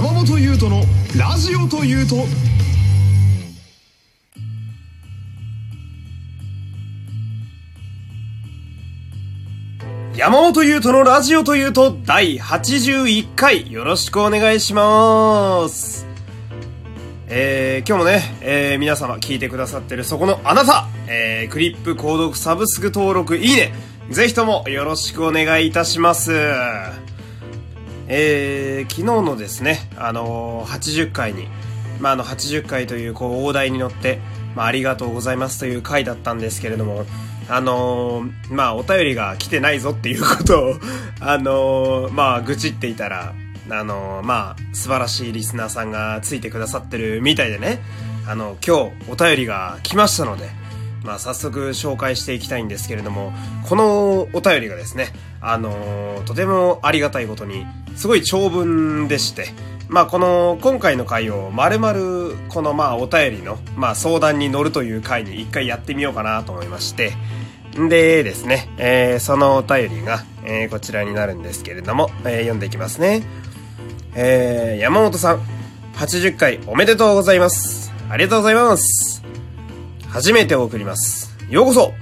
山本優斗のラジオというと山本優斗のラジオというと第81回よろしくお願いします。えー、今日もね、えー、皆様聞いてくださってるそこのあなた、えー、クリップ購読サブスク登録いいね、ぜひともよろしくお願いいたします。えー、昨日のですね、あのー、80回に、まあ、あの、80回という、こう、大台に乗って、まあ、ありがとうございますという回だったんですけれども、あのー、まあ、お便りが来てないぞっていうことを、あのー、まあ、愚痴っていたら、あのー、まあ、素晴らしいリスナーさんがついてくださってるみたいでね、あの、今日お便りが来ましたので、まあ、早速紹介していきたいんですけれども、このお便りがですね、あの、とてもありがたいことに、すごい長文でして、まあ、この、今回の回を丸々、このまあ、お便りの、まあ、相談に乗るという回に一回やってみようかなと思いまして、でですね、えー、そのお便りが、えー、こちらになるんですけれども、えー、読んでいきますね。えー、山本さん、80回おめでとうございます。ありがとうございます。初めて送ります。ようこそ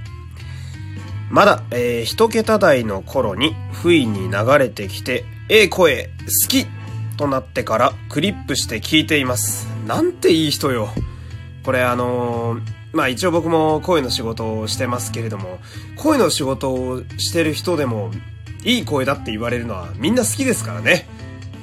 まだ、えー、一桁台の頃に不意に流れてきて、ええ声、好きとなってからクリップして聞いています。なんていい人よ。これあのーまあ一応僕も声の仕事をしてますけれども、声の仕事をしてる人でも、いい声だって言われるのはみんな好きですからね。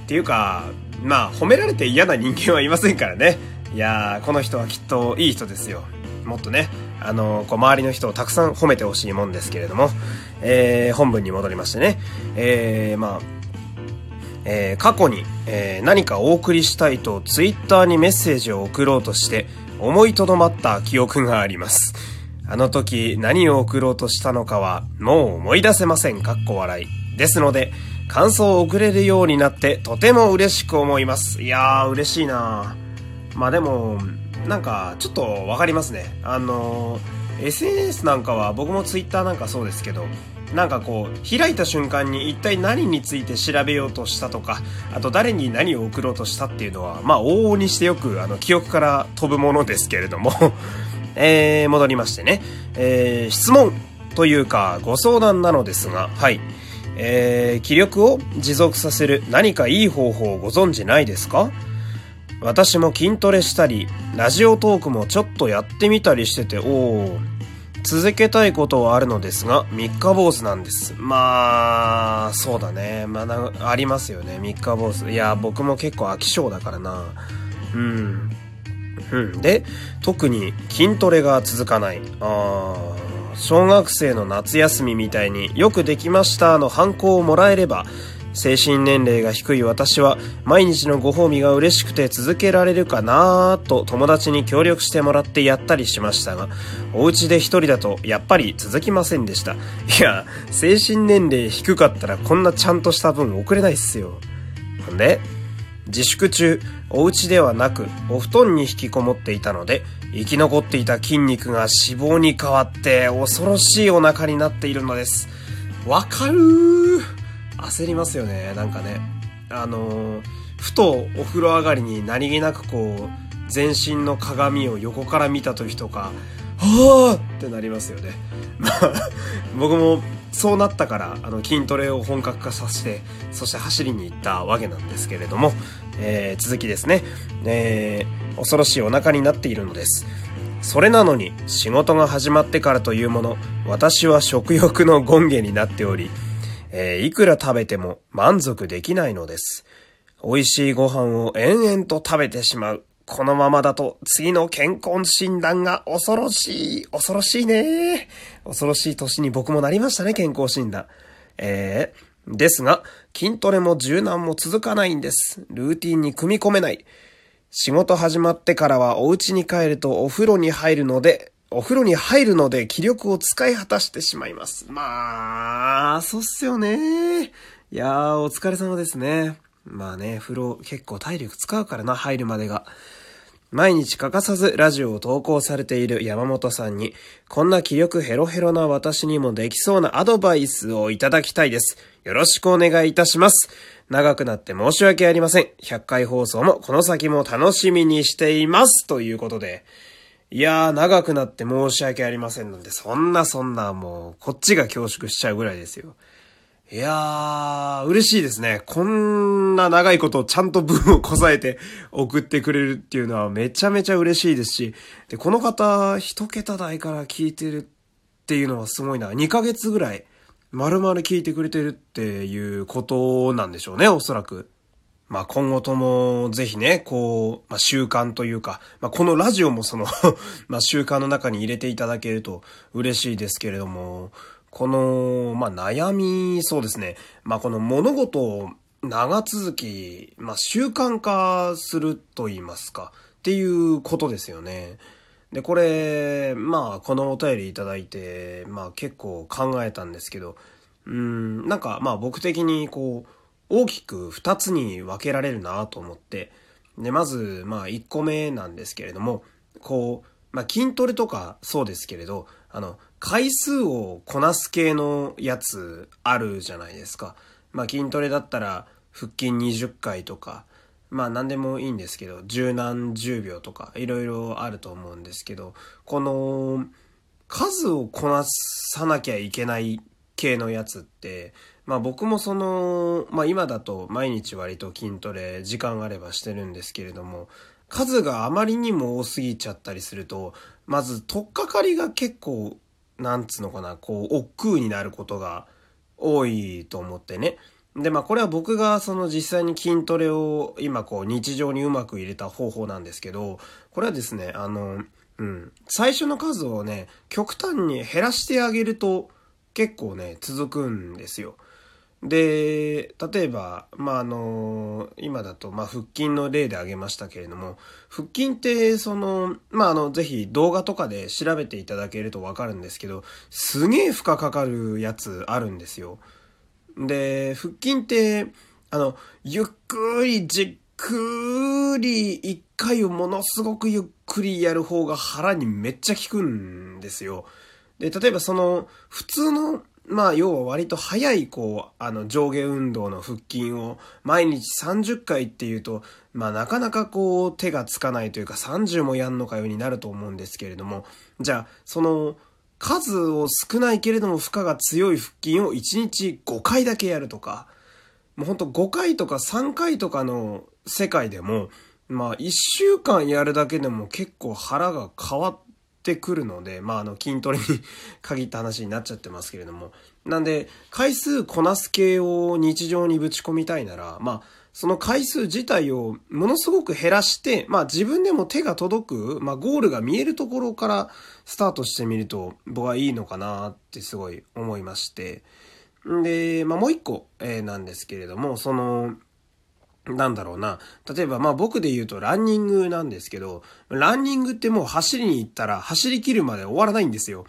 っていうか、まあ褒められて嫌な人間はいませんからね。いやー、この人はきっといい人ですよ。もっとね、あのーこう周りの人をたくさん褒めてほしいもんですけれども、えー、本文に戻りましてね、えー、まあ、えー過去に、えー何かお送りしたいとツイッターにメッセージを送ろうとして思いとどまった記憶があります。あの時何を送ろうとしたのかはもう思い出せません。かっこ笑い。ですので、感想を送れるようになってとても嬉しく思います。いやー嬉しいなまあでも、なんかちょっとわかりますね。あのー SNS なんかは僕も Twitter なんかそうですけど、なんかこう、開いた瞬間に一体何について調べようとしたとか、あと誰に何を送ろうとしたっていうのは、まあ往々にしてよくあの記憶から飛ぶものですけれども、えー、戻りましてね、えー、質問というかご相談なのですが、はい。えー、気力を持続させる何かいい方法をご存知ないですか？私も筋トレしたり、ラジオトークもちょっとやってみたりしてて、おー、続けたいことはあるのですが、三日坊主なんです。まあ、そうだね。まあ、ありますよね。三日坊主。いや、僕も結構飽き性だからな。うん。うん。で、特に筋トレが続かない。あー小学生の夏休みみたいによくできましたのハンコをもらえれば、精神年齢が低い私は毎日のご褒美が嬉しくて続けられるかなぁと友達に協力してもらってやったりしましたが、お家で一人だとやっぱり続きませんでした。いや、精神年齢低かったらこんなちゃんとした分送れないっすよ。ほんで、自粛中、お家ではなく、お布団に引きこもっていたので、生き残っていた筋肉が脂肪に変わって、恐ろしいお腹になっているのです。わかるー焦りますよね、なんかね。あのーふとお風呂上がりに何気なくこう、全身の鏡を横から見た時とか、はぁってなりますよね。まあ、僕もそうなったから、あの、筋トレを本格化させて、そして走りに行ったわけなんですけれども、えー、続きですね。えー、恐ろしいお腹になっているのです。それなのに、仕事が始まってからというもの、私は食欲の権下になっており、えーいくら食べても満足できないのです。美味しいご飯を延々と食べてしまう。このままだと次の健康診断が恐ろしい。恐ろしいね。恐ろしい年に僕もなりましたね、健康診断。えー、ですが、筋トレも柔軟も続かないんです。ルーティンに組み込めない。仕事始まってからはお家に帰るとお風呂に入るので、お風呂に入るので気力を使い果たしてしまいます。まあ、そうっすよね。いやー、お疲れ様ですね。まあね、風呂結構体力使うからな、入るまでが。毎日欠かさずラジオを投稿されている山本さんに、こんな気力ヘロヘロな私にもできそうなアドバイスをいただきたいです。よろしくお願いいたします。長くなって申し訳ありません。100回放送もこの先も楽しみにしています。ということで、いやー、長くなって申し訳ありませんので、そんなそんなもう、こっちが恐縮しちゃうぐらいですよ。いやー、嬉しいですね。こんな長いことをちゃんと文をこさえて送ってくれるっていうのはめちゃめちゃ嬉しいですし、で、この方、一桁台から聞いてるっていうのはすごいな。2ヶ月ぐらい、丸々聞いてくれてるっていうことなんでしょうね、おそらく。まあ今後ともぜひね、こう、まあ習慣というか、まあこのラジオもその まあ習慣の中に入れていただけると嬉しいですけれども、この、まあ悩み、そうですね。まあこの物事を長続き、まあ習慣化すると言いますか、っていうことですよね。で、これ、まあこのお便りいただいて、まあ結構考えたんですけど、うん、なんかまあ僕的にこう、大きく2つに分けられるなと思って、で、まず、まあ、1個目なんですけれども、こう、まあ、筋トレとかそうですけれど、あの、回数をこなす系のやつあるじゃないですか。まあ、筋トレだったら、腹筋20回とか、まあ、何でもいいんですけど、十何十秒とか、いろいろあると思うんですけど、この、数をこなさなきゃいけない系のやつって、まあ僕もその、まあ今だと毎日割と筋トレ時間があればしてるんですけれども、数があまりにも多すぎちゃったりすると、まず取っかかりが結構、なんつうのかな、こう、億劫になることが多いと思ってね。で、まあこれは僕がその実際に筋トレを今こう日常にうまく入れた方法なんですけど、これはですね、あの、うん、最初の数をね、極端に減らしてあげると結構ね、続くんですよ。で、例えば、まあ、あの、今だと、まあ、腹筋の例で挙げましたけれども、腹筋って、その、まあ、あの、ぜひ動画とかで調べていただけるとわかるんですけど、すげえ負荷かかるやつあるんですよ。で、腹筋って、あの、ゆっくりじっくり一回をものすごくゆっくりやる方が腹にめっちゃ効くんですよ。で、例えばその、普通のまあ、要は割と早い、こう、あの、上下運動の腹筋を毎日30回っていうと、まあ、なかなかこう、手がつかないというか、30もやんのかようになると思うんですけれども、じゃあ、その、数を少ないけれども負荷が強い腹筋を1日5回だけやるとか、もうほんと5回とか3回とかの世界でも、まあ、1週間やるだけでも結構腹が変わっ、ってくるので、まあ、あの、筋トレに限った話になっちゃってますけれども。なんで、回数こなす系を日常にぶち込みたいなら、まあ、その回数自体をものすごく減らして、まあ自分でも手が届く、まあゴールが見えるところからスタートしてみると僕はいいのかなってすごい思いまして。んで、まあもう一個、えー、なんですけれども、その、なんだろうな。例えば、まあ僕で言うとランニングなんですけど、ランニングってもう走りに行ったら走り切るまで終わらないんですよ。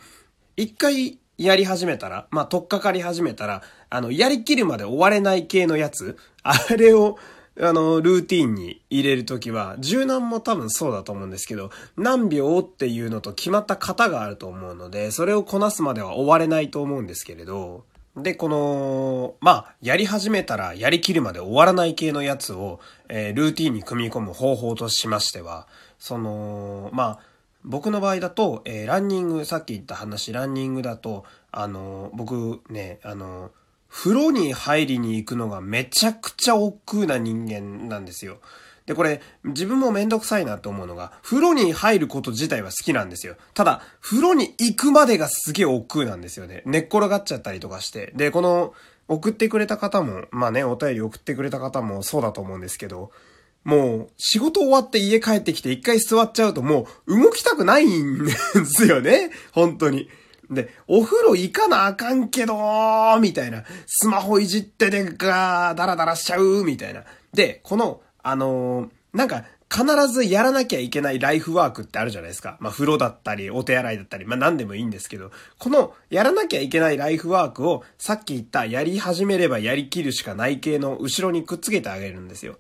一回やり始めたら、まあ取っかかり始めたら、あの、やりきるまで終われない系のやつ、あれを、あの、ルーティンに入れるときは、柔軟も多分そうだと思うんですけど、何秒っていうのと決まった型があると思うので、それをこなすまでは終われないと思うんですけれど、で、この、まあ、やり始めたらやりきるまで終わらない系のやつを、えー、ルーティンに組み込む方法としましては、その、まあ、僕の場合だと、えー、ランニング、さっき言った話、ランニングだと、あの、僕ね、あの、風呂に入りに行くのがめちゃくちゃ億劫な人間なんですよ。で、これ、自分もめんどくさいなと思うのが、風呂に入ること自体は好きなんですよ。ただ、風呂に行くまでがすげえ億劫なんですよね。寝っ転がっちゃったりとかして。で、この、送ってくれた方も、まあね、お便り送ってくれた方もそうだと思うんですけど、もう、仕事終わって家帰ってきて一回座っちゃうともう動きたくないんですよね。本当に。で、お風呂行かなあかんけどみたいな。スマホいじってでガー、ダラダラしちゃうみたいな。で、この、あのー、なんか、必ずやらなきゃいけないライフワークってあるじゃないですか。まあ、風呂だったり、お手洗いだったり、まあ、何でもいいんですけど、この、やらなきゃいけないライフワークを、さっき言った、やり始めればやりきるしかない系の後ろにくっつけてあげるんですよ。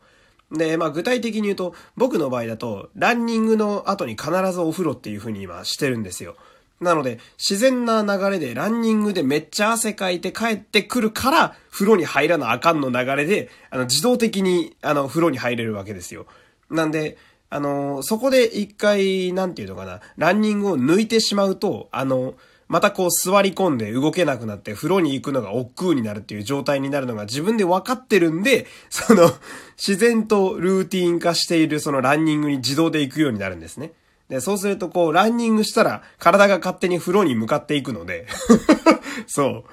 で、まあ、具体的に言うと、僕の場合だと、ランニングの後に必ずお風呂っていう風に今してるんですよ。なので、自然な流れでランニングでめっちゃ汗かいて帰ってくるから、風呂に入らなあかんの流れで、あの、自動的に、あの、風呂に入れるわけですよ。なんで、あの、そこで一回、なんていうのかな、ランニングを抜いてしまうと、あの、またこう座り込んで動けなくなって風呂に行くのが億劫になるっていう状態になるのが自分で分かってるんで、その、自然とルーティン化しているそのランニングに自動で行くようになるんですね。で、そうするとこう、ランニングしたら体が勝手に風呂に向かっていくので そ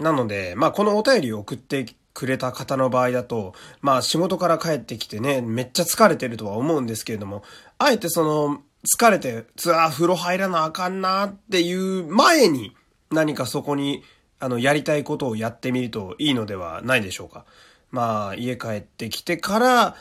う。なので、まあこのお便りを送ってくれた方の場合だと、まあ仕事から帰ってきてね、めっちゃ疲れてるとは思うんですけれども、あえてその、疲れて、つあ、風呂入らなあかんなっていう前に、何かそこに、あの、やりたいことをやってみるといいのではないでしょうか。まあ、家帰ってきてから、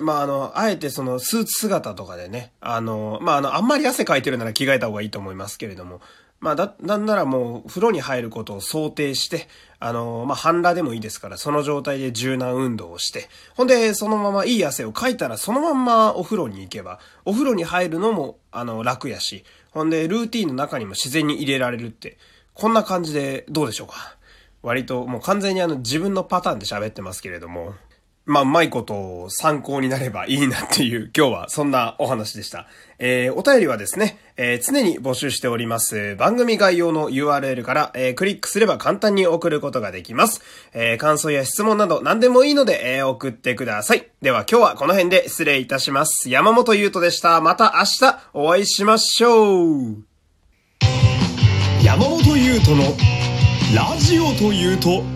まあ、あの、あえてそのスーツ姿とかでね、あの、まあ、あの、あんまり汗かいてるなら着替えた方がいいと思いますけれども、まあ、だ、なんならもう風呂に入ることを想定して、あの、まあ、半裸でもいいですから、その状態で柔軟運動をして、ほんで、そのままいい汗をかいたら、そのまんまお風呂に行けば、お風呂に入るのも、あの、楽やし、ほんで、ルーティンの中にも自然に入れられるって、こんな感じでどうでしょうか。割と、もう完全にあの、自分のパターンで喋ってますけれども、まあ、うまいこと参考になればいいなっていう、今日はそんなお話でした。えー、お便りはですね、えー、常に募集しております。番組概要の URL から、えー、クリックすれば簡単に送ることができます。えー、感想や質問など何でもいいので、えー、送ってください。では今日はこの辺で失礼いたします。山本優斗でした。また明日お会いしましょう。山本優斗のラジオというと